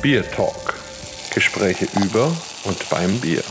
Bier Talk. Gespräche über und beim Bier.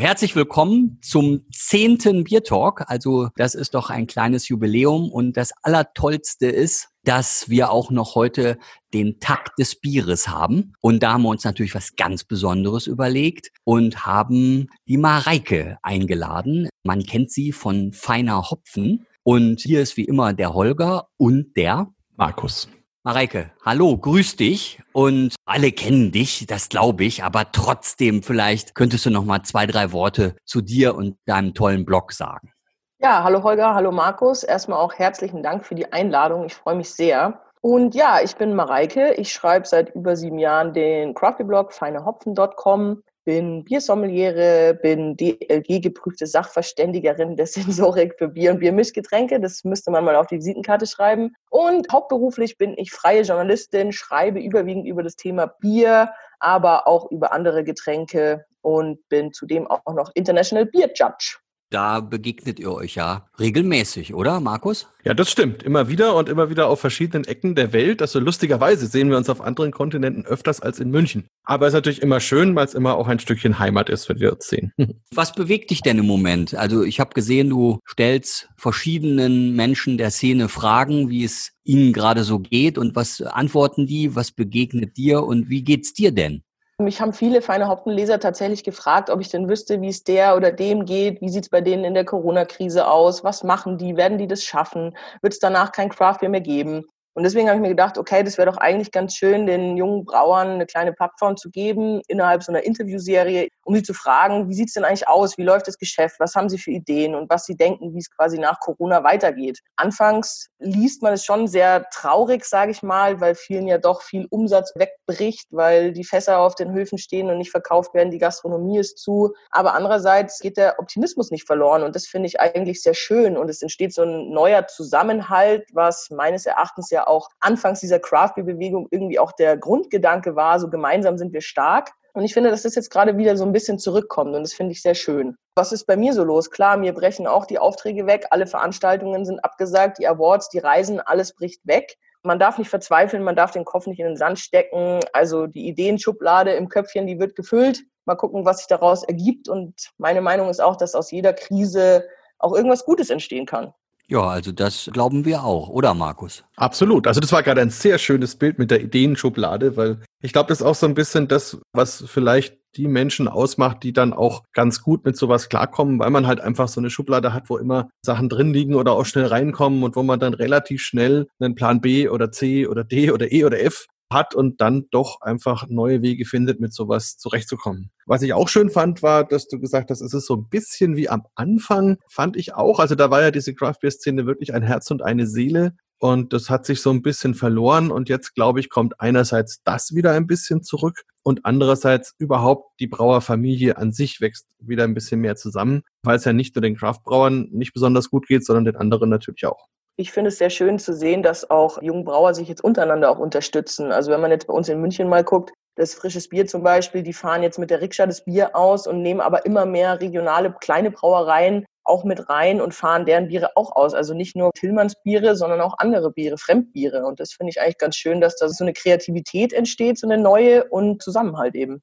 Herzlich willkommen zum zehnten Bier Talk. Also das ist doch ein kleines Jubiläum und das Allertollste ist, dass wir auch noch heute den Takt des Bieres haben. Und da haben wir uns natürlich was ganz Besonderes überlegt und haben die Mareike eingeladen. Man kennt sie von Feiner Hopfen. Und hier ist wie immer der Holger und der Markus. Mareike, hallo, grüß dich und alle kennen dich, das glaube ich, aber trotzdem vielleicht könntest du noch mal zwei, drei Worte zu dir und deinem tollen Blog sagen. Ja, hallo Holger, hallo Markus. Erstmal auch herzlichen Dank für die Einladung. Ich freue mich sehr. Und ja, ich bin Mareike. Ich schreibe seit über sieben Jahren den Crafty-Blog feinehopfen.com bin Biersommeliere, bin DLG-geprüfte Sachverständigerin der Sensorik für Bier- und Biermischgetränke. Das müsste man mal auf die Visitenkarte schreiben. Und hauptberuflich bin ich freie Journalistin, schreibe überwiegend über das Thema Bier, aber auch über andere Getränke und bin zudem auch noch International Beer Judge. Da begegnet ihr euch ja regelmäßig, oder, Markus? Ja, das stimmt. Immer wieder und immer wieder auf verschiedenen Ecken der Welt. Also lustigerweise sehen wir uns auf anderen Kontinenten öfters als in München. Aber es ist natürlich immer schön, weil es immer auch ein Stückchen Heimat ist, wenn wir uns sehen. Was bewegt dich denn im Moment? Also ich habe gesehen, du stellst verschiedenen Menschen der Szene Fragen, wie es ihnen gerade so geht und was antworten die, was begegnet dir und wie geht's dir denn? Mich haben viele feine Hauptenleser tatsächlich gefragt, ob ich denn wüsste, wie es der oder dem geht, wie sieht es bei denen in der Corona-Krise aus, was machen die, werden die das schaffen, wird es danach kein Craft mehr geben. Und deswegen habe ich mir gedacht, okay, das wäre doch eigentlich ganz schön, den jungen Brauern eine kleine Plattform zu geben innerhalb so einer Interviewserie, um sie zu fragen, wie sieht es denn eigentlich aus, wie läuft das Geschäft, was haben sie für Ideen und was sie denken, wie es quasi nach Corona weitergeht. Anfangs liest man es schon sehr traurig, sage ich mal, weil vielen ja doch viel Umsatz wegbricht, weil die Fässer auf den Höfen stehen und nicht verkauft werden, die Gastronomie ist zu. Aber andererseits geht der Optimismus nicht verloren und das finde ich eigentlich sehr schön und es entsteht so ein neuer Zusammenhalt, was meines Erachtens ja auch anfangs dieser Craft Bewegung irgendwie auch der Grundgedanke war, so gemeinsam sind wir stark. Und ich finde, dass das jetzt gerade wieder so ein bisschen zurückkommt und das finde ich sehr schön. Was ist bei mir so los? Klar, mir brechen auch die Aufträge weg, alle Veranstaltungen sind abgesagt, die Awards, die Reisen, alles bricht weg. Man darf nicht verzweifeln, man darf den Kopf nicht in den Sand stecken. Also die Ideenschublade im Köpfchen, die wird gefüllt. Mal gucken, was sich daraus ergibt. Und meine Meinung ist auch, dass aus jeder Krise auch irgendwas Gutes entstehen kann. Ja, also das glauben wir auch, oder Markus? Absolut. Also das war gerade ein sehr schönes Bild mit der Ideenschublade, weil ich glaube, das ist auch so ein bisschen das, was vielleicht die Menschen ausmacht, die dann auch ganz gut mit sowas klarkommen, weil man halt einfach so eine Schublade hat, wo immer Sachen drin liegen oder auch schnell reinkommen und wo man dann relativ schnell einen Plan B oder C oder D oder E oder F hat und dann doch einfach neue Wege findet, mit sowas zurechtzukommen. Was ich auch schön fand, war, dass du gesagt hast, es ist so ein bisschen wie am Anfang, fand ich auch. Also da war ja diese Craft Beer Szene wirklich ein Herz und eine Seele. Und das hat sich so ein bisschen verloren. Und jetzt, glaube ich, kommt einerseits das wieder ein bisschen zurück und andererseits überhaupt die Brauerfamilie an sich wächst wieder ein bisschen mehr zusammen, weil es ja nicht nur den Craftbrauern nicht besonders gut geht, sondern den anderen natürlich auch. Ich finde es sehr schön zu sehen, dass auch junge Brauer sich jetzt untereinander auch unterstützen. Also wenn man jetzt bei uns in München mal guckt, das frisches Bier zum Beispiel, die fahren jetzt mit der Rikscha das Bier aus und nehmen aber immer mehr regionale kleine Brauereien auch mit rein und fahren deren Biere auch aus. Also nicht nur Tillmanns Biere, sondern auch andere Biere, Fremdbiere. Und das finde ich eigentlich ganz schön, dass da so eine Kreativität entsteht, so eine neue und Zusammenhalt eben.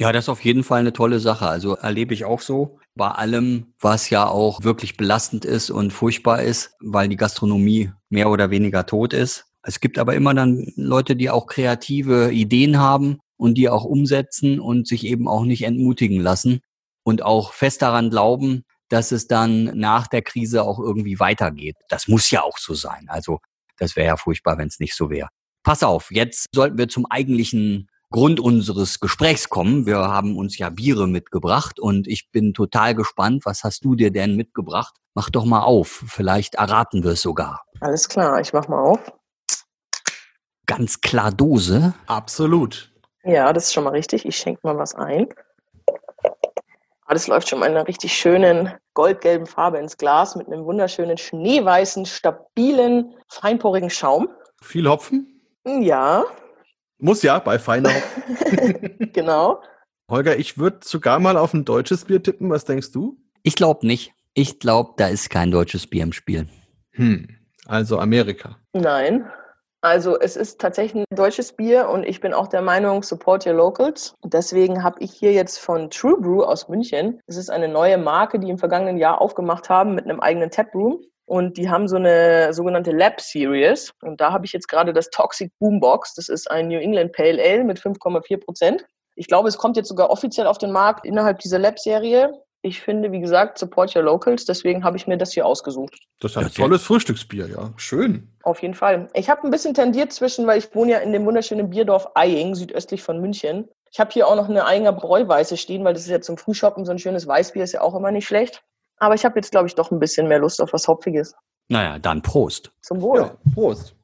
Ja, das ist auf jeden Fall eine tolle Sache. Also erlebe ich auch so. Bei allem, was ja auch wirklich belastend ist und furchtbar ist, weil die Gastronomie mehr oder weniger tot ist. Es gibt aber immer dann Leute, die auch kreative Ideen haben und die auch umsetzen und sich eben auch nicht entmutigen lassen und auch fest daran glauben, dass es dann nach der Krise auch irgendwie weitergeht. Das muss ja auch so sein. Also das wäre ja furchtbar, wenn es nicht so wäre. Pass auf, jetzt sollten wir zum eigentlichen Grund unseres Gesprächs kommen. Wir haben uns ja Biere mitgebracht und ich bin total gespannt. Was hast du dir denn mitgebracht? Mach doch mal auf. Vielleicht erraten wir es sogar. Alles klar, ich mach mal auf. Ganz klar Dose. Absolut. Ja, das ist schon mal richtig. Ich schenke mal was ein. Alles läuft schon mal in einer richtig schönen goldgelben Farbe ins Glas mit einem wunderschönen schneeweißen, stabilen, feinporigen Schaum. Viel Hopfen? Ja, Muss ja, bei feiner genau. Holger, ich würde sogar mal auf ein deutsches Bier tippen. Was denkst du? Ich glaube nicht. Ich glaube, da ist kein deutsches Bier im Spiel. Hm, also Amerika. Nein. Also es ist tatsächlich ein deutsches Bier und ich bin auch der Meinung, support your locals. Deswegen habe ich hier jetzt von True Brew aus München. Es ist eine neue Marke, die im vergangenen Jahr aufgemacht haben mit einem eigenen Taproom. Und die haben so eine sogenannte Lab Series. Und da habe ich jetzt gerade das Toxic Boombox. Das ist ein New England Pale Ale mit 5,4 Prozent. Ich glaube, es kommt jetzt sogar offiziell auf den Markt innerhalb dieser Lab-Serie ich finde, wie gesagt, support your locals. Deswegen habe ich mir das hier ausgesucht. Das ist ein okay. tolles Frühstücksbier, ja. Schön. Auf jeden Fall. Ich habe ein bisschen tendiert zwischen, weil ich wohne ja in dem wunderschönen Bierdorf Eying, südöstlich von München. Ich habe hier auch noch eine eigene Bräuweiße stehen, weil das ist ja zum Frühshoppen so ein schönes Weißbier, ist ja auch immer nicht schlecht. Aber ich habe jetzt, glaube ich, doch ein bisschen mehr Lust auf was Hopfiges. Naja, dann Prost. Zum Wohl. Ja, Prost.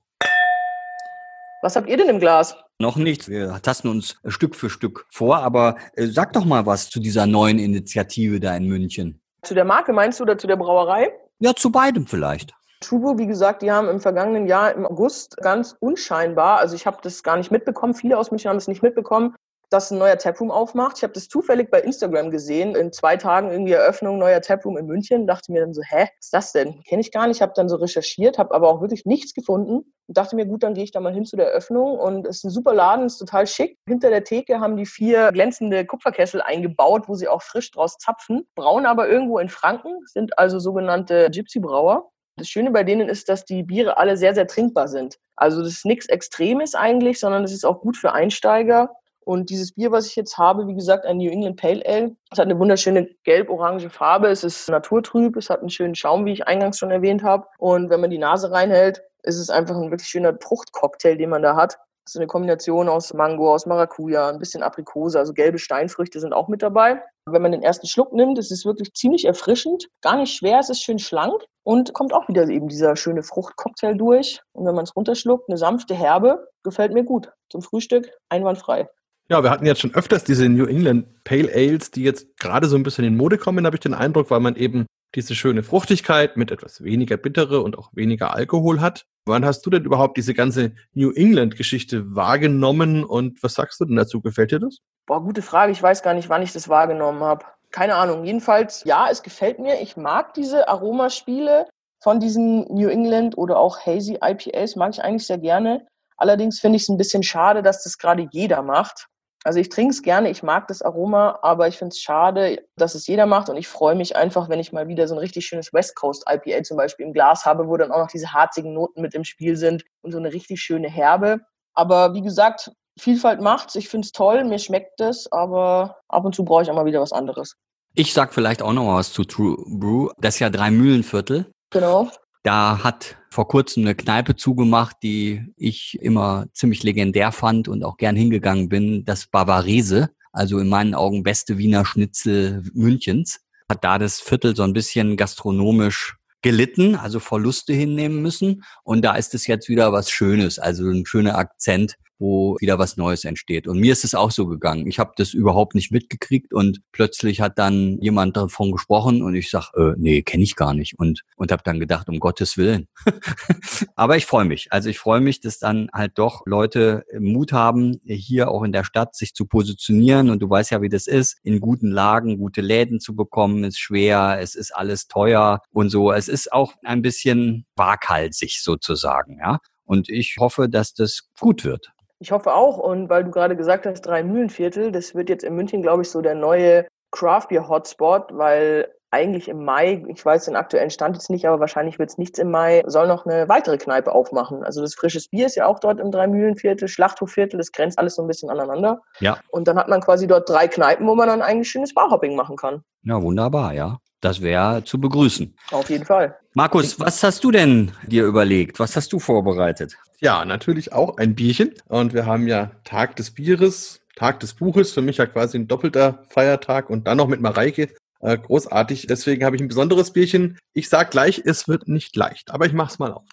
Was habt ihr denn im Glas? Noch nichts. Wir tasten uns Stück für Stück vor, aber äh, sag doch mal was zu dieser neuen Initiative da in München. Zu der Marke meinst du oder zu der Brauerei? Ja, zu beidem vielleicht. Trubo, wie gesagt, die haben im vergangenen Jahr im August ganz unscheinbar, also ich habe das gar nicht mitbekommen, viele aus München haben es nicht mitbekommen, dass ein neuer Taproom aufmacht. Ich habe das zufällig bei Instagram gesehen, in zwei Tagen irgendwie Eröffnung neuer Taproom in München. Dachte mir dann so, hä, was ist das denn? Kenne ich gar nicht. Habe dann so recherchiert, habe aber auch wirklich nichts gefunden und dachte mir, gut, dann gehe ich da mal hin zu der Eröffnung und es ist ein super Laden, ist total schick. Hinter der Theke haben die vier glänzende Kupferkessel eingebaut, wo sie auch frisch draus zapfen. Brauen aber irgendwo in Franken, sind also sogenannte Gypsy-Brauer. Das Schöne bei denen ist, dass die Biere alle sehr, sehr trinkbar sind. Also das ist nichts Extremes eigentlich, sondern es ist auch gut für Einsteiger. Und dieses Bier, was ich jetzt habe, wie gesagt, ein New England Pale Ale. Es hat eine wunderschöne gelb-orange Farbe. Es ist naturtrüb. Es hat einen schönen Schaum, wie ich eingangs schon erwähnt habe. Und wenn man die Nase reinhält, ist es einfach ein wirklich schöner Fruchtcocktail, den man da hat. Das ist eine Kombination aus Mango, aus Maracuja, ein bisschen Aprikose, also gelbe Steinfrüchte sind auch mit dabei. Wenn man den ersten Schluck nimmt, ist es wirklich ziemlich erfrischend, gar nicht schwer, es ist schön schlank und kommt auch wieder eben dieser schöne Fruchtcocktail durch. Und wenn man es runterschluckt, eine sanfte Herbe, gefällt mir gut. Zum Frühstück einwandfrei. Ja, wir hatten jetzt schon öfters diese New England Pale Ales, die jetzt gerade so ein bisschen in Mode kommen, habe ich den Eindruck, weil man eben diese schöne Fruchtigkeit mit etwas weniger Bittere und auch weniger Alkohol hat. Wann hast du denn überhaupt diese ganze New England-Geschichte wahrgenommen und was sagst du denn dazu? Gefällt dir das? Boah, gute Frage. Ich weiß gar nicht, wann ich das wahrgenommen habe. Keine Ahnung. Jedenfalls, ja, es gefällt mir. Ich mag diese Aromaspiele von diesen New England oder auch Hazy IPAs, mag ich eigentlich sehr gerne. Allerdings finde ich es ein bisschen schade, dass das gerade jeder macht. Also ich trinke es gerne, ich mag das Aroma, aber ich finde es schade, dass es jeder macht und ich freue mich einfach, wenn ich mal wieder so ein richtig schönes West Coast IPA zum Beispiel im Glas habe, wo dann auch noch diese harzigen Noten mit im Spiel sind und so eine richtig schöne Herbe. Aber wie gesagt, Vielfalt macht's. Ich finde es toll, mir schmeckt es, aber ab und zu brauche ich auch mal wieder was anderes. Ich sag vielleicht auch noch was zu True Brew. Das ist ja drei Mühlenviertel. Genau. Da hat vor kurzem eine Kneipe zugemacht, die ich immer ziemlich legendär fand und auch gern hingegangen bin, das Bavarese, also in meinen Augen beste Wiener Schnitzel Münchens. Hat da das Viertel so ein bisschen gastronomisch gelitten, also Verluste hinnehmen müssen. Und da ist es jetzt wieder was Schönes, also ein schöner Akzent wo wieder was Neues entsteht. Und mir ist es auch so gegangen. Ich habe das überhaupt nicht mitgekriegt und plötzlich hat dann jemand davon gesprochen und ich sag, äh, nee, kenne ich gar nicht und und habe dann gedacht, um Gottes willen. Aber ich freue mich. Also ich freue mich, dass dann halt doch Leute Mut haben, hier auch in der Stadt sich zu positionieren und du weißt ja, wie das ist, in guten Lagen gute Läden zu bekommen, ist schwer, es ist alles teuer und so. Es ist auch ein bisschen waghalsig sozusagen, ja. Und ich hoffe, dass das gut wird. Ich hoffe auch. Und weil du gerade gesagt hast, drei Mühlenviertel, das wird jetzt in München, glaube ich, so der neue Craft Beer Hotspot, weil eigentlich im Mai, ich weiß den aktuellen Stand jetzt nicht, aber wahrscheinlich wird es nichts im Mai, soll noch eine weitere Kneipe aufmachen. Also das frisches Bier ist ja auch dort im Dreimühlenviertel, Schlachthofviertel, das grenzt alles so ein bisschen aneinander. Ja. Und dann hat man quasi dort drei Kneipen, wo man dann eigentlich schönes Barhopping machen kann. Ja, wunderbar, ja. Das wäre zu begrüßen. Auf jeden Fall. Markus, was hast du denn dir überlegt? Was hast du vorbereitet? Ja, natürlich auch ein Bierchen. Und wir haben ja Tag des Bieres, Tag des Buches. Für mich ja quasi ein doppelter Feiertag und dann noch mit Mareike. Äh, großartig. Deswegen habe ich ein besonderes Bierchen. Ich sage gleich, es wird nicht leicht, aber ich mache es mal auf.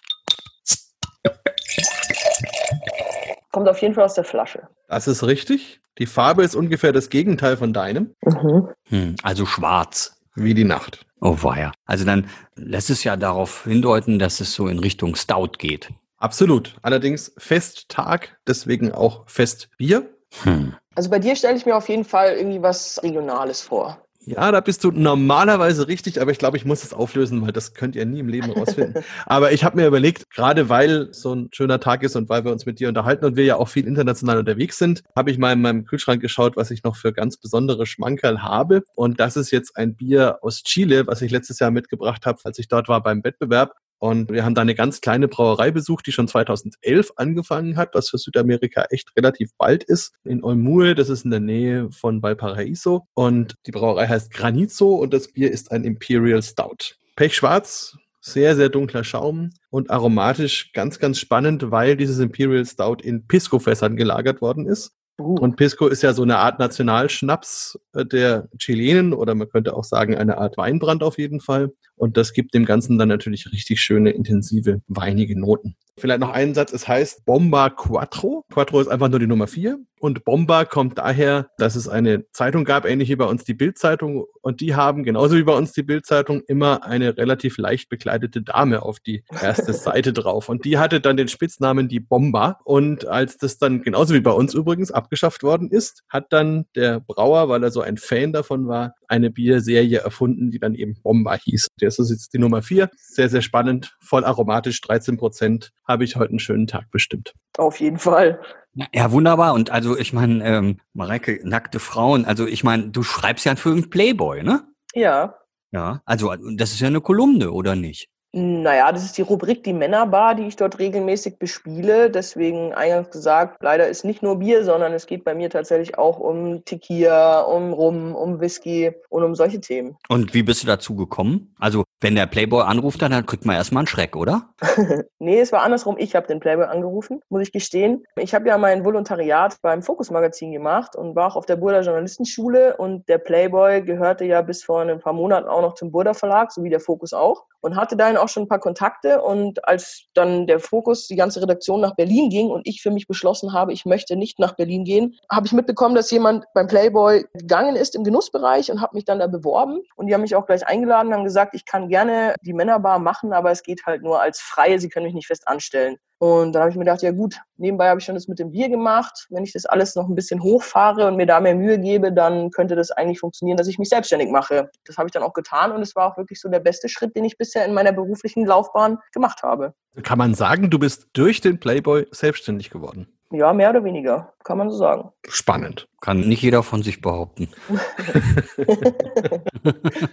Kommt auf jeden Fall aus der Flasche. Das ist richtig. Die Farbe ist ungefähr das Gegenteil von deinem. Mhm. Hm, also schwarz. Wie die Nacht. Oh weia. Also dann lässt es ja darauf hindeuten, dass es so in Richtung Stout geht. Absolut. Allerdings Festtag, deswegen auch Festbier. Hm. Also bei dir stelle ich mir auf jeden Fall irgendwie was Regionales vor. Ja, da bist du normalerweise richtig, aber ich glaube, ich muss es auflösen, weil das könnt ihr nie im Leben rausfinden. aber ich habe mir überlegt, gerade weil so ein schöner Tag ist und weil wir uns mit dir unterhalten und wir ja auch viel international unterwegs sind, habe ich mal in meinem Kühlschrank geschaut, was ich noch für ganz besondere Schmankerl habe. Und das ist jetzt ein Bier aus Chile, was ich letztes Jahr mitgebracht habe, als ich dort war beim Wettbewerb. Und wir haben da eine ganz kleine Brauerei besucht, die schon 2011 angefangen hat, was für Südamerika echt relativ bald ist. In Olmue, das ist in der Nähe von Valparaiso. Und die Brauerei heißt Granizo und das Bier ist ein Imperial Stout. Pechschwarz, sehr, sehr dunkler Schaum und aromatisch ganz, ganz spannend, weil dieses Imperial Stout in Pisco-Fässern gelagert worden ist. Uh. Und Pisco ist ja so eine Art Nationalschnaps äh, der Chilenen oder man könnte auch sagen eine Art Weinbrand auf jeden Fall. Und das gibt dem Ganzen dann natürlich richtig schöne, intensive, weinige Noten. Vielleicht noch einen Satz, es heißt Bomba Quattro. Quattro ist einfach nur die Nummer vier. Und Bomba kommt daher, dass es eine Zeitung gab, ähnlich wie bei uns die Bildzeitung. Und die haben, genauso wie bei uns die Bildzeitung, immer eine relativ leicht bekleidete Dame auf die erste Seite drauf. Und die hatte dann den Spitznamen die Bomba. Und als das dann, genauso wie bei uns übrigens, abgeschafft worden ist, hat dann der Brauer, weil er so ein Fan davon war, eine Bierserie erfunden, die dann eben Bomba hieß. Das ist jetzt die Nummer vier. Sehr, sehr spannend, voll aromatisch, 13 Prozent. Habe ich heute einen schönen Tag bestimmt. Auf jeden Fall. Ja, wunderbar. Und also ich meine, ähm, Mareike, nackte Frauen, also ich meine, du schreibst ja für einen Playboy, ne? Ja. Ja, also das ist ja eine Kolumne, oder nicht? Naja, das ist die Rubrik Die Männerbar, die ich dort regelmäßig bespiele. Deswegen eingangs gesagt, leider ist nicht nur Bier, sondern es geht bei mir tatsächlich auch um Tequila, um Rum, um Whisky und um solche Themen. Und wie bist du dazu gekommen? Also, wenn der Playboy anruft, dann kriegt man erstmal einen Schreck, oder? nee, es war andersrum. Ich habe den Playboy angerufen, muss ich gestehen. Ich habe ja mein Volontariat beim Fokus Magazin gemacht und war auch auf der Burda Journalistenschule und der Playboy gehörte ja bis vor ein paar Monaten auch noch zum Burda Verlag, so wie der Fokus auch und hatte da auch schon ein paar Kontakte. Und als dann der Fokus, die ganze Redaktion nach Berlin ging und ich für mich beschlossen habe, ich möchte nicht nach Berlin gehen, habe ich mitbekommen, dass jemand beim Playboy gegangen ist im Genussbereich und habe mich dann da beworben. Und die haben mich auch gleich eingeladen, haben gesagt, ich kann gerne die Männerbar machen, aber es geht halt nur als Freie, sie können mich nicht fest anstellen. Und dann habe ich mir gedacht, ja gut, nebenbei habe ich schon das mit dem Bier gemacht. Wenn ich das alles noch ein bisschen hochfahre und mir da mehr Mühe gebe, dann könnte das eigentlich funktionieren, dass ich mich selbstständig mache. Das habe ich dann auch getan und es war auch wirklich so der beste Schritt, den ich bisher in meiner beruflichen Laufbahn gemacht habe. Kann man sagen, du bist durch den Playboy selbstständig geworden? Ja, mehr oder weniger, kann man so sagen. Spannend. Kann nicht jeder von sich behaupten.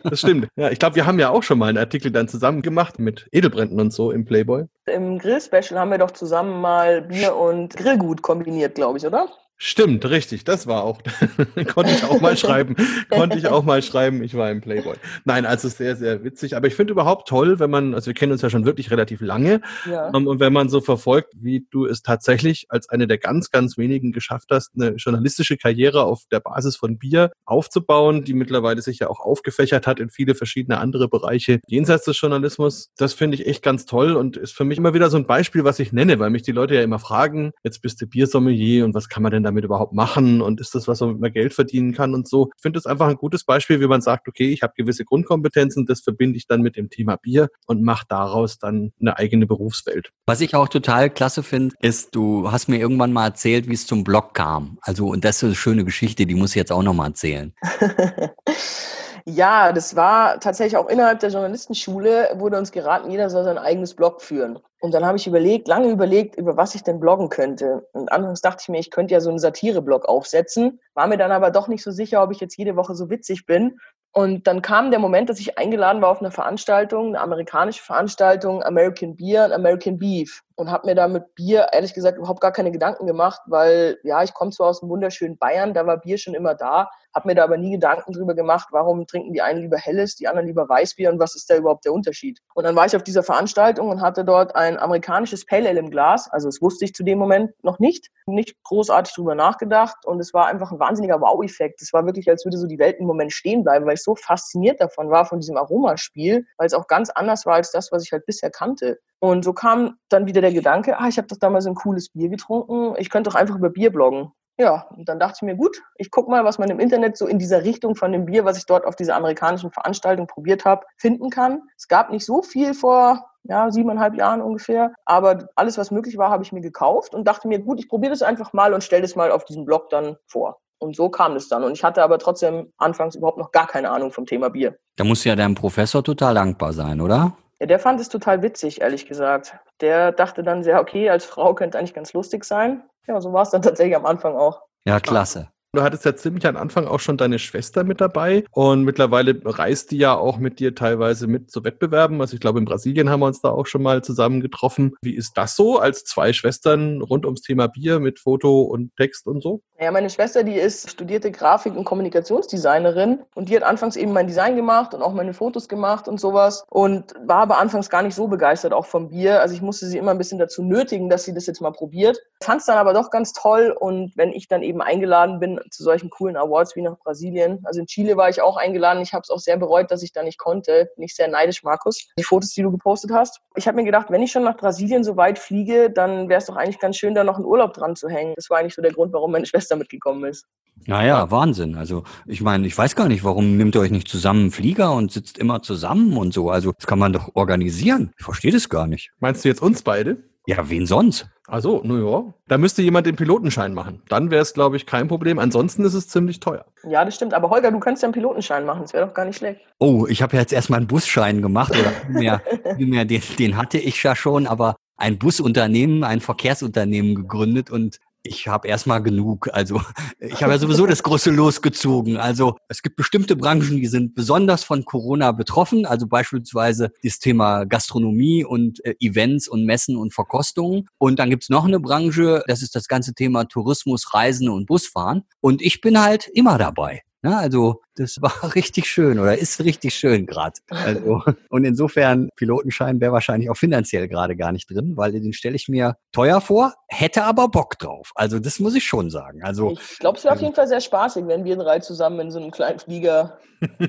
das stimmt. Ja, ich glaube, wir haben ja auch schon mal einen Artikel dann zusammen gemacht mit Edelbränden und so im Playboy. Im Grill-Special haben wir doch zusammen mal Bier und Grillgut kombiniert, glaube ich, oder? Stimmt, richtig, das war auch, konnte ich auch mal schreiben, konnte ich auch mal schreiben, ich war im Playboy. Nein, also sehr, sehr witzig, aber ich finde überhaupt toll, wenn man, also wir kennen uns ja schon wirklich relativ lange, ja. um, ähm, und wenn man so verfolgt, wie du es tatsächlich als eine der ganz, ganz wenigen geschafft hast, eine journalistische Karriere auf der Basis von Bier aufzubauen, die mittlerweile sich ja auch aufgefächert hat in viele verschiedene andere Bereiche jenseits des Journalismus, das finde ich echt ganz toll und ist für mich immer wieder so ein Beispiel, was ich nenne, weil mich die Leute ja immer fragen, jetzt bist du Biersommelier und was kann man denn da damit überhaupt machen und ist das was, womit man Geld verdienen kann und so. Ich finde das einfach ein gutes Beispiel, wie man sagt, okay, ich habe gewisse Grundkompetenzen, das verbinde ich dann mit dem Thema Bier und mache daraus dann eine eigene Berufswelt. Was ich auch total klasse finde, ist, du hast mir irgendwann mal erzählt, wie es zum Blog kam. Also, und das ist eine schöne Geschichte, die muss ich jetzt auch nochmal erzählen. Ja, das war tatsächlich auch innerhalb der Journalistenschule, wurde uns geraten, jeder soll sein eigenes Blog führen. Und dann habe ich überlegt, lange überlegt, über was ich denn bloggen könnte. Und anfangs dachte ich mir, ich könnte ja so einen Satire-Blog aufsetzen, war mir dann aber doch nicht so sicher, ob ich jetzt jede Woche so witzig bin. Und dann kam der Moment, dass ich eingeladen war auf eine Veranstaltung, eine amerikanische Veranstaltung, American Beer und American Beef. Und habe mir da mit Bier ehrlich gesagt überhaupt gar keine Gedanken gemacht, weil ja, ich komme zwar aus dem wunderschönen Bayern, da war Bier schon immer da, habe mir da aber nie Gedanken drüber gemacht, warum trinken die einen lieber Helles, die anderen lieber Weißbier und was ist da überhaupt der Unterschied. Und dann war ich auf dieser Veranstaltung und hatte dort ein amerikanisches Pale Ale im Glas, also das wusste ich zu dem Moment noch nicht, nicht großartig drüber nachgedacht und es war einfach ein wahnsinniger Wow-Effekt. Es war wirklich, als würde so die Welt im Moment stehen bleiben, weil ich so fasziniert davon war, von diesem Aromaspiel, weil es auch ganz anders war als das, was ich halt bisher kannte. Und so kam dann wieder der Gedanke, ah, ich habe doch damals ein cooles Bier getrunken, ich könnte doch einfach über Bier bloggen. Ja, und dann dachte ich mir, gut, ich gucke mal, was man im Internet so in dieser Richtung von dem Bier, was ich dort auf dieser amerikanischen Veranstaltung probiert habe, finden kann. Es gab nicht so viel vor ja, siebeneinhalb Jahren ungefähr. Aber alles, was möglich war, habe ich mir gekauft und dachte mir, gut, ich probiere das einfach mal und stelle das mal auf diesem Blog dann vor. Und so kam es dann. Und ich hatte aber trotzdem anfangs überhaupt noch gar keine Ahnung vom Thema Bier. Da muss ja deinem Professor total dankbar sein, oder? Ja, der fand es total witzig, ehrlich gesagt. Der dachte dann sehr, okay, als Frau könnte eigentlich ganz lustig sein. Ja, so war es dann tatsächlich am Anfang auch. Ja, klasse. Du hattest ja ziemlich am Anfang auch schon deine Schwester mit dabei und mittlerweile reist die ja auch mit dir teilweise mit zu Wettbewerben. Also ich glaube, in Brasilien haben wir uns da auch schon mal zusammen getroffen. Wie ist das so als zwei Schwestern rund ums Thema Bier mit Foto und Text und so? Ja, meine Schwester, die ist studierte Grafik- und Kommunikationsdesignerin und die hat anfangs eben mein Design gemacht und auch meine Fotos gemacht und sowas und war aber anfangs gar nicht so begeistert auch vom Bier. Also ich musste sie immer ein bisschen dazu nötigen, dass sie das jetzt mal probiert. Fand es dann aber doch ganz toll und wenn ich dann eben eingeladen bin zu solchen coolen Awards wie nach Brasilien. Also in Chile war ich auch eingeladen. Ich habe es auch sehr bereut, dass ich da nicht konnte. Nicht sehr neidisch, Markus. Die Fotos, die du gepostet hast. Ich habe mir gedacht, wenn ich schon nach Brasilien so weit fliege, dann wäre es doch eigentlich ganz schön, da noch einen Urlaub dran zu hängen. Das war eigentlich so der Grund, warum meine Schwester mitgekommen ist. Naja, Wahnsinn. Also ich meine, ich weiß gar nicht, warum nimmt ihr euch nicht zusammen einen Flieger und sitzt immer zusammen und so. Also das kann man doch organisieren. Ich verstehe das gar nicht. Meinst du jetzt uns beide? Ja, wen sonst? Also, nur ja. Da müsste jemand den Pilotenschein machen. Dann wäre es, glaube ich, kein Problem. Ansonsten ist es ziemlich teuer. Ja, das stimmt. Aber Holger, du kannst ja einen Pilotenschein machen. Das wäre doch gar nicht schlecht. Oh, ich habe jetzt erstmal einen Busschein gemacht. Oder mehr, mehr den, den hatte ich ja schon, aber ein Busunternehmen, ein Verkehrsunternehmen gegründet und ich habe erstmal genug. Also ich habe ja sowieso das große losgezogen. Also es gibt bestimmte Branchen, die sind besonders von Corona betroffen. Also beispielsweise das Thema Gastronomie und äh, Events und Messen und Verkostungen. Und dann gibt's noch eine Branche, das ist das ganze Thema Tourismus, Reisen und Busfahren. Und ich bin halt immer dabei. Ja, also das war richtig schön oder ist richtig schön gerade. Also, und insofern, Pilotenschein wäre wahrscheinlich auch finanziell gerade gar nicht drin, weil den stelle ich mir teuer vor, hätte aber Bock drauf. Also das muss ich schon sagen. Also, ich glaube, es wäre auf ähm, jeden Fall sehr spaßig, wenn wir drei zusammen in so einem kleinen Flieger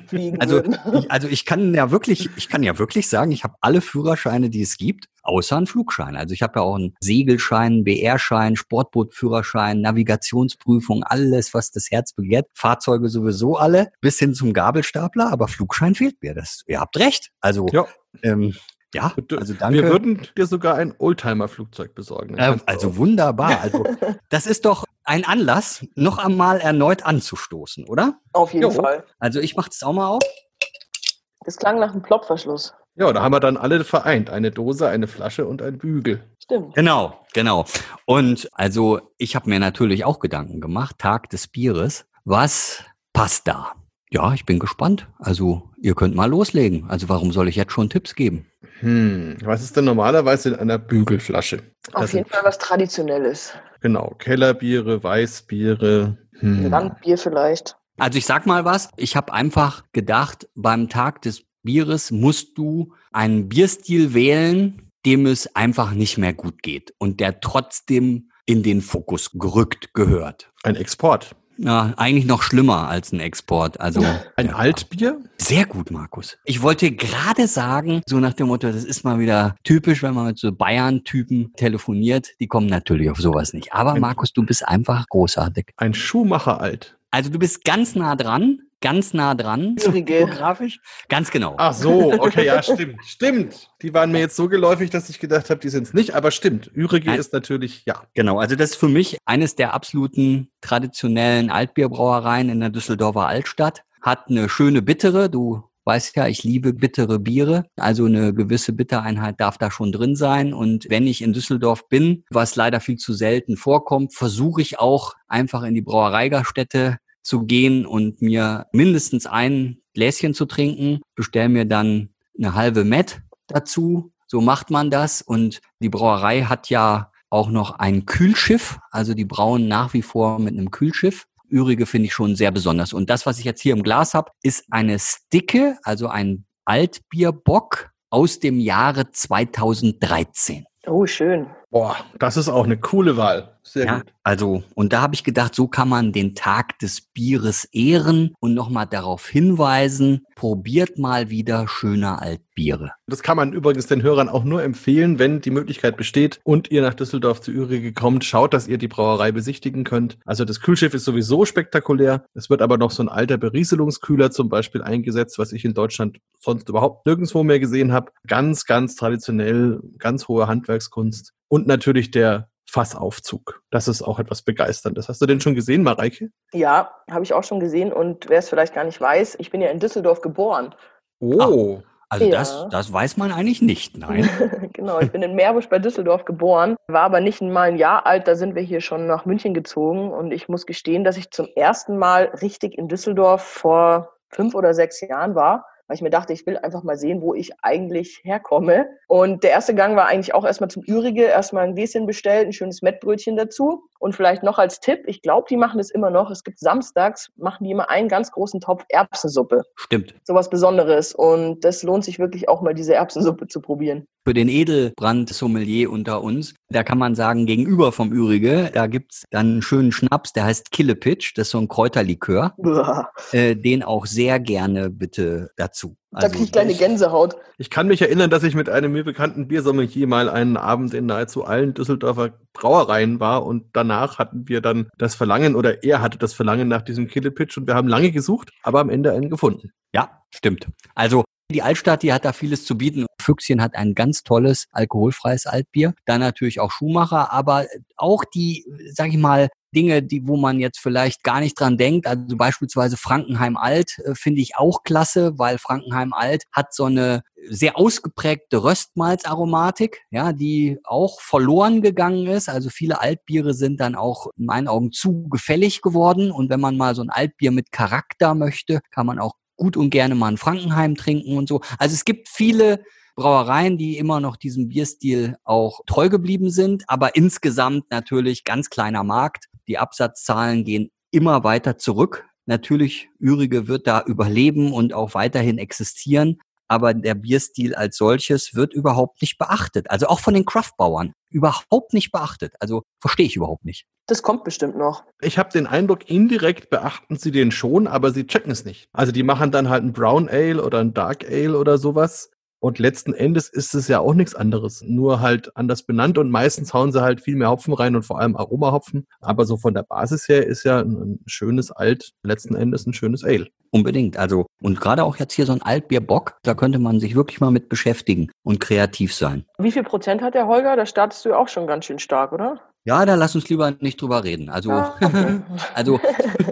fliegen also, würden. Ich, also ich kann ja wirklich, ich kann ja wirklich sagen, ich habe alle Führerscheine, die es gibt, außer einen Flugschein. Also ich habe ja auch einen Segelschein, BR-Schein, Sportbootführerschein, Navigationsprüfung, alles, was das Herz begehrt. Fahrzeuge sowieso alle bis hin zum Gabelstapler, aber Flugschein fehlt mir. Das, ihr habt recht. Also ja. Ähm, ja, also danke. Wir würden dir sogar ein Oldtimer-Flugzeug besorgen. Äh, also wunderbar. Also das ist doch ein Anlass, noch einmal erneut anzustoßen, oder? Auf jeden jo. Fall. Also ich mache das auch mal auf. Das klang nach einem Plopverschluss. Ja, da haben wir dann alle vereint. Eine Dose, eine Flasche und ein Bügel. Stimmt. Genau, genau. Und also ich habe mir natürlich auch Gedanken gemacht, Tag des Bieres. Was passt da? Ja, ich bin gespannt. Also ihr könnt mal loslegen. Also warum soll ich jetzt schon Tipps geben? Hm, was ist denn normalerweise in einer Bügelflasche? Auf das jeden Fall was Traditionelles. Genau, Kellerbiere, Weißbiere. Hm. Landbier vielleicht. Also ich sag mal was. Ich habe einfach gedacht, beim Tag des Bieres musst du einen Bierstil wählen, dem es einfach nicht mehr gut geht und der trotzdem in den Fokus gerückt gehört. Ein Export. Ja, eigentlich noch schlimmer als ein Export. Also ein ja. Altbier? Sehr gut, Markus. Ich wollte gerade sagen, so nach dem Motto, das ist mal wieder typisch, wenn man mit so Bayern-Typen telefoniert. Die kommen natürlich auf sowas nicht. Aber Markus, du bist einfach großartig. Ein Schuhmacher alt. Also du bist ganz nah dran ganz nah dran. Geografisch? Ganz genau. Ach so, okay, ja, stimmt. stimmt. Die waren mir jetzt so geläufig, dass ich gedacht habe, die sind es nicht, aber stimmt. Ürige Nein. ist natürlich, ja. Genau, also das ist für mich eines der absoluten traditionellen Altbierbrauereien in der Düsseldorfer Altstadt. Hat eine schöne bittere, du weißt ja, ich liebe bittere Biere. Also eine gewisse Bittereinheit darf da schon drin sein. Und wenn ich in Düsseldorf bin, was leider viel zu selten vorkommt, versuche ich auch einfach in die Brauereigaststätte zu gehen und mir mindestens ein Gläschen zu trinken, bestelle mir dann eine halbe Met dazu. So macht man das. Und die Brauerei hat ja auch noch ein Kühlschiff. Also die brauen nach wie vor mit einem Kühlschiff. Ürige finde ich schon sehr besonders. Und das, was ich jetzt hier im Glas habe, ist eine Sticke, also ein Altbierbock aus dem Jahre 2013. Oh, schön. Boah, das ist auch eine coole Wahl. Sehr ja, gut. Also, und da habe ich gedacht, so kann man den Tag des Bieres ehren und nochmal darauf hinweisen, probiert mal wieder schöner Altbiere. Das kann man übrigens den Hörern auch nur empfehlen, wenn die Möglichkeit besteht und ihr nach Düsseldorf zu Ürige kommt, schaut, dass ihr die Brauerei besichtigen könnt. Also das Kühlschiff ist sowieso spektakulär. Es wird aber noch so ein alter Berieselungskühler zum Beispiel eingesetzt, was ich in Deutschland sonst überhaupt nirgendwo mehr gesehen habe. Ganz, ganz traditionell, ganz hohe Handwerkskunst. Und natürlich der Fassaufzug. Das ist auch etwas Begeisterndes. Hast du den schon gesehen, Mareike? Ja, habe ich auch schon gesehen. Und wer es vielleicht gar nicht weiß, ich bin ja in Düsseldorf geboren. Oh. Ah. Also ja. das, das weiß man eigentlich nicht, nein. genau, ich bin in Meerbusch bei Düsseldorf geboren, war aber nicht mal ein Jahr alt, da sind wir hier schon nach München gezogen und ich muss gestehen, dass ich zum ersten Mal richtig in Düsseldorf vor fünf oder sechs Jahren war weil ich mir dachte, ich will einfach mal sehen, wo ich eigentlich herkomme. Und der erste Gang war eigentlich auch erstmal zum Ürige, erstmal ein Gläschen bestellt, ein schönes Mettbrötchen dazu. Und vielleicht noch als Tipp, ich glaube, die machen das immer noch. Es gibt samstags, machen die immer einen ganz großen Topf Erbsensuppe. Stimmt. Sowas Besonderes. Und das lohnt sich wirklich auch mal, diese Erbsensuppe zu probieren. Für den Edelbrand-Sommelier unter uns, da kann man sagen, gegenüber vom Ürige, da gibt's dann einen schönen Schnaps, der heißt Killepitch, das ist so ein Kräuterlikör. Äh, den auch sehr gerne bitte dazu. Also, da kriege ich kleine Gänsehaut. Ich kann mich erinnern, dass ich mit einem mir bekannten Biersommelier mal einen Abend in nahezu allen Düsseldorfer Brauereien war und danach hatten wir dann das Verlangen oder er hatte das Verlangen nach diesem Killepitch und wir haben lange gesucht, aber am Ende einen gefunden. Ja, stimmt. Also die Altstadt, die hat da vieles zu bieten. Füchschen hat ein ganz tolles alkoholfreies Altbier. Dann natürlich auch Schumacher, aber auch die, sag ich mal, Dinge, die, wo man jetzt vielleicht gar nicht dran denkt. Also beispielsweise Frankenheim Alt äh, finde ich auch klasse, weil Frankenheim Alt hat so eine sehr ausgeprägte Röstmalzaromatik, ja, die auch verloren gegangen ist. Also viele Altbiere sind dann auch in meinen Augen zu gefällig geworden. Und wenn man mal so ein Altbier mit Charakter möchte, kann man auch gut und gerne mal ein Frankenheim trinken und so. Also es gibt viele Brauereien, die immer noch diesem Bierstil auch treu geblieben sind, aber insgesamt natürlich ganz kleiner Markt. Die Absatzzahlen gehen immer weiter zurück. Natürlich, Ürige wird da überleben und auch weiterhin existieren, aber der Bierstil als solches wird überhaupt nicht beachtet. Also auch von den Craftbauern überhaupt nicht beachtet. Also verstehe ich überhaupt nicht. Das kommt bestimmt noch. Ich habe den Eindruck, indirekt beachten sie den schon, aber sie checken es nicht. Also die machen dann halt ein Brown Ale oder ein Dark Ale oder sowas und letzten Endes ist es ja auch nichts anderes, nur halt anders benannt und meistens hauen sie halt viel mehr Hopfen rein und vor allem Aromahopfen. Aber so von der Basis her ist ja ein schönes Alt, letzten Endes ein schönes Ale. Unbedingt. Also, und gerade auch jetzt hier so ein Altbierbock, da könnte man sich wirklich mal mit beschäftigen und kreativ sein. Wie viel Prozent hat der Holger? Da startest du ja auch schon ganz schön stark, oder? Ja, da lass uns lieber nicht drüber reden. Also, ah, okay. also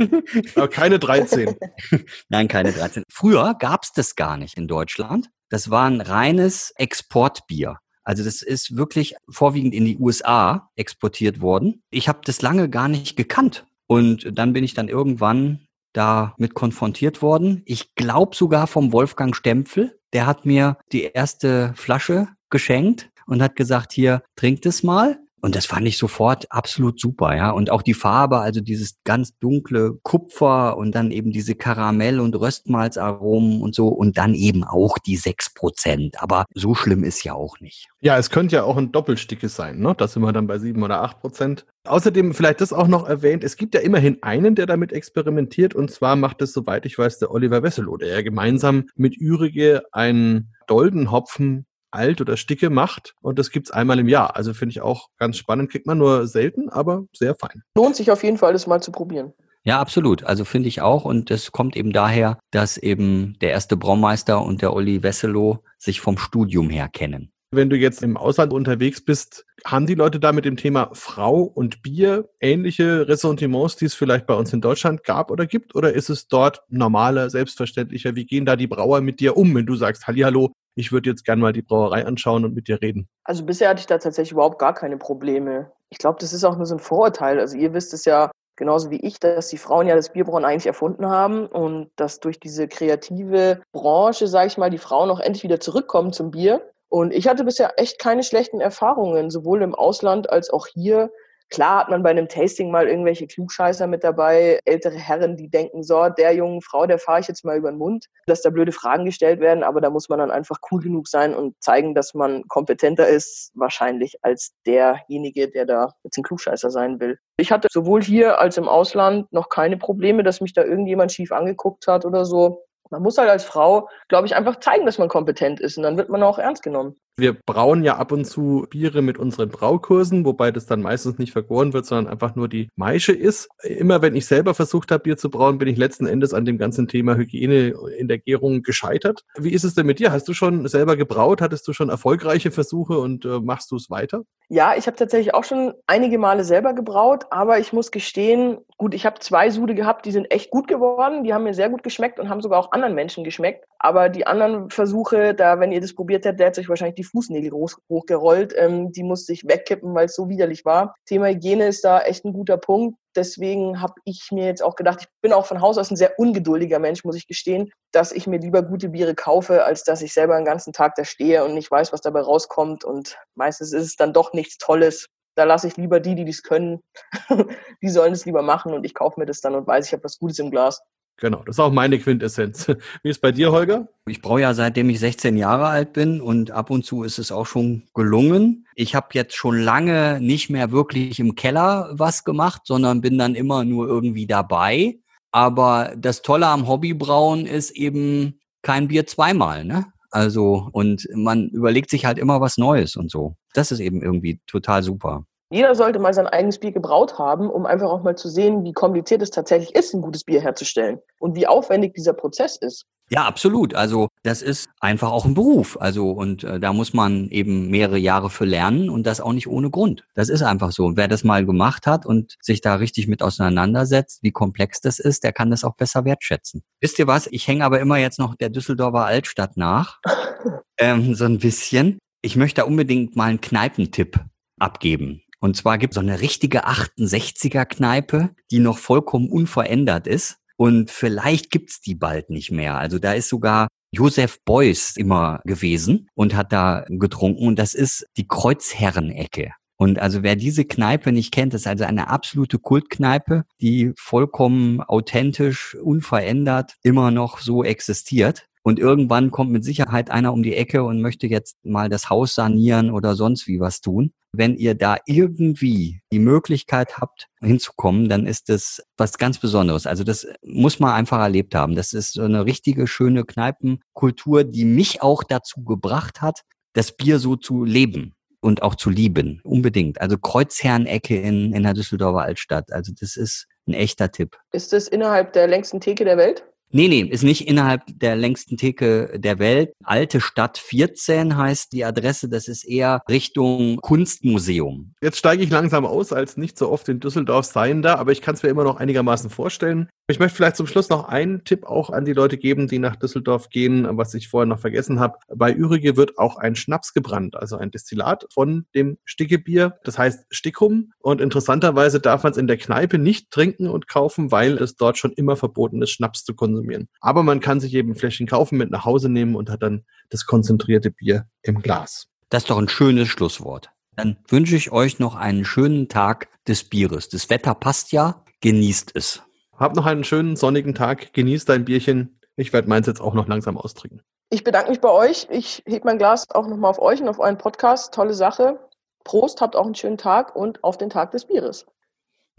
Aber keine 13. Nein, keine 13. Früher gab es das gar nicht in Deutschland. Das war ein reines Exportbier. Also das ist wirklich vorwiegend in die USA exportiert worden. Ich habe das lange gar nicht gekannt. Und dann bin ich dann irgendwann damit konfrontiert worden. Ich glaube sogar vom Wolfgang Stempfel. Der hat mir die erste Flasche geschenkt und hat gesagt, hier, trinkt es mal. Und das fand ich sofort absolut super, ja. Und auch die Farbe, also dieses ganz dunkle Kupfer und dann eben diese Karamell- und Röstmalzaromen und so und dann eben auch die sechs Prozent. Aber so schlimm ist ja auch nicht. Ja, es könnte ja auch ein Doppelstickes sein, ne? Da sind wir dann bei sieben oder acht Prozent. Außerdem vielleicht das auch noch erwähnt, es gibt ja immerhin einen, der damit experimentiert und zwar macht es, soweit ich weiß, der Oliver Wesselow, der ja gemeinsam mit Ürige einen Doldenhopfen alt oder Sticke macht. Und das gibt's einmal im Jahr. Also finde ich auch ganz spannend. Kriegt man nur selten, aber sehr fein. Lohnt sich auf jeden Fall, das mal zu probieren. Ja, absolut. Also finde ich auch. Und das kommt eben daher, dass eben der erste Braumeister und der Olli Wesselow sich vom Studium her kennen. Wenn du jetzt im Ausland unterwegs bist, haben die Leute da mit dem Thema Frau und Bier ähnliche Ressentiments, die es vielleicht bei uns in Deutschland gab oder gibt? Oder ist es dort normaler, selbstverständlicher? Wie gehen da die Brauer mit dir um, wenn du sagst, Hallihallo, ich würde jetzt gerne mal die Brauerei anschauen und mit dir reden. Also bisher hatte ich da tatsächlich überhaupt gar keine Probleme. Ich glaube, das ist auch nur so ein Vorurteil. Also ihr wisst es ja genauso wie ich, dass die Frauen ja das Bierbrauen eigentlich erfunden haben und dass durch diese kreative Branche, sage ich mal, die Frauen auch endlich wieder zurückkommen zum Bier. Und ich hatte bisher echt keine schlechten Erfahrungen, sowohl im Ausland als auch hier. Klar hat man bei einem Tasting mal irgendwelche Klugscheißer mit dabei, ältere Herren, die denken, so, der jungen Frau, der fahre ich jetzt mal über den Mund, dass da blöde Fragen gestellt werden, aber da muss man dann einfach cool genug sein und zeigen, dass man kompetenter ist, wahrscheinlich als derjenige, der da jetzt ein Klugscheißer sein will. Ich hatte sowohl hier als im Ausland noch keine Probleme, dass mich da irgendjemand schief angeguckt hat oder so. Man muss halt als Frau, glaube ich, einfach zeigen, dass man kompetent ist und dann wird man auch ernst genommen. Wir brauen ja ab und zu Biere mit unseren Braukursen, wobei das dann meistens nicht vergoren wird, sondern einfach nur die Maische ist. Immer wenn ich selber versucht habe, Bier zu brauen, bin ich letzten Endes an dem ganzen Thema Hygiene in der Gärung gescheitert. Wie ist es denn mit dir? Hast du schon selber gebraut? Hattest du schon erfolgreiche Versuche und äh, machst du es weiter? Ja, ich habe tatsächlich auch schon einige Male selber gebraut, aber ich muss gestehen, gut, ich habe zwei Sude gehabt, die sind echt gut geworden, die haben mir sehr gut geschmeckt und haben sogar auch anderen Menschen geschmeckt. Aber die anderen Versuche, da, wenn ihr das probiert habt, der hat sich wahrscheinlich die Fußnägel hoch, hochgerollt, ähm, die musste ich wegkippen, weil es so widerlich war. Thema Hygiene ist da echt ein guter Punkt deswegen habe ich mir jetzt auch gedacht, ich bin auch von Haus aus ein sehr ungeduldiger Mensch, muss ich gestehen, dass ich mir lieber gute Biere kaufe, als dass ich selber den ganzen Tag da stehe und nicht weiß, was dabei rauskommt. Und meistens ist es dann doch nichts Tolles. Da lasse ich lieber die, die dies können, die sollen es lieber machen und ich kaufe mir das dann und weiß, ich habe was Gutes im Glas. Genau, das ist auch meine Quintessenz. Wie ist bei dir, Holger? Ich brauche ja seitdem ich 16 Jahre alt bin und ab und zu ist es auch schon gelungen. Ich habe jetzt schon lange nicht mehr wirklich im Keller was gemacht, sondern bin dann immer nur irgendwie dabei. Aber das Tolle am Hobbybrauen ist eben kein Bier zweimal, ne? Also, und man überlegt sich halt immer was Neues und so. Das ist eben irgendwie total super. Jeder sollte mal sein eigenes Bier gebraut haben, um einfach auch mal zu sehen, wie kompliziert es tatsächlich ist, ein gutes Bier herzustellen und wie aufwendig dieser Prozess ist. Ja, absolut. Also das ist einfach auch ein Beruf. Also und äh, da muss man eben mehrere Jahre für lernen und das auch nicht ohne Grund. Das ist einfach so. Und wer das mal gemacht hat und sich da richtig mit auseinandersetzt, wie komplex das ist, der kann das auch besser wertschätzen. Wisst ihr was? Ich hänge aber immer jetzt noch der Düsseldorfer Altstadt nach. ähm, so ein bisschen. Ich möchte da unbedingt mal einen Kneipentipp abgeben. Und zwar gibt es so eine richtige 68er Kneipe, die noch vollkommen unverändert ist. Und vielleicht gibt's die bald nicht mehr. Also da ist sogar Josef Beuys immer gewesen und hat da getrunken. Und das ist die Kreuzherrenecke. Und also wer diese Kneipe nicht kennt, ist also eine absolute Kultkneipe, die vollkommen authentisch, unverändert immer noch so existiert. Und irgendwann kommt mit Sicherheit einer um die Ecke und möchte jetzt mal das Haus sanieren oder sonst wie was tun. Wenn ihr da irgendwie die Möglichkeit habt, hinzukommen, dann ist das was ganz Besonderes. Also das muss man einfach erlebt haben. Das ist so eine richtige, schöne Kneipenkultur, die mich auch dazu gebracht hat, das Bier so zu leben und auch zu lieben. Unbedingt. Also Kreuzherrenecke in, in der Düsseldorfer Altstadt. Also das ist ein echter Tipp. Ist das innerhalb der längsten Theke der Welt? Nee, nee, ist nicht innerhalb der längsten Theke der Welt. Alte Stadt 14 heißt die Adresse. Das ist eher Richtung Kunstmuseum. Jetzt steige ich langsam aus, als nicht so oft in Düsseldorf sein da, aber ich kann es mir immer noch einigermaßen vorstellen. Ich möchte vielleicht zum Schluss noch einen Tipp auch an die Leute geben, die nach Düsseldorf gehen, was ich vorher noch vergessen habe. Bei Ürige wird auch ein Schnaps gebrannt, also ein Destillat von dem Stickebier. Das heißt Stickum. Und interessanterweise darf man es in der Kneipe nicht trinken und kaufen, weil es dort schon immer verboten ist, Schnaps zu konsumieren. Aber man kann sich eben Fläschchen kaufen, mit nach Hause nehmen und hat dann das konzentrierte Bier im Glas. Das ist doch ein schönes Schlusswort. Dann wünsche ich euch noch einen schönen Tag des Bieres. Das Wetter passt ja, genießt es. Hab noch einen schönen sonnigen Tag, genieß dein Bierchen. Ich werde meins jetzt auch noch langsam austrinken. Ich bedanke mich bei euch. Ich hebe mein Glas auch nochmal auf euch und auf euren Podcast. Tolle Sache. Prost, habt auch einen schönen Tag und auf den Tag des Bieres.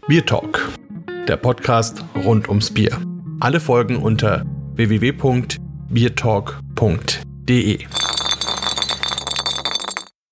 Bier Talk, der Podcast rund ums Bier. Alle Folgen unter www.biertalk.de.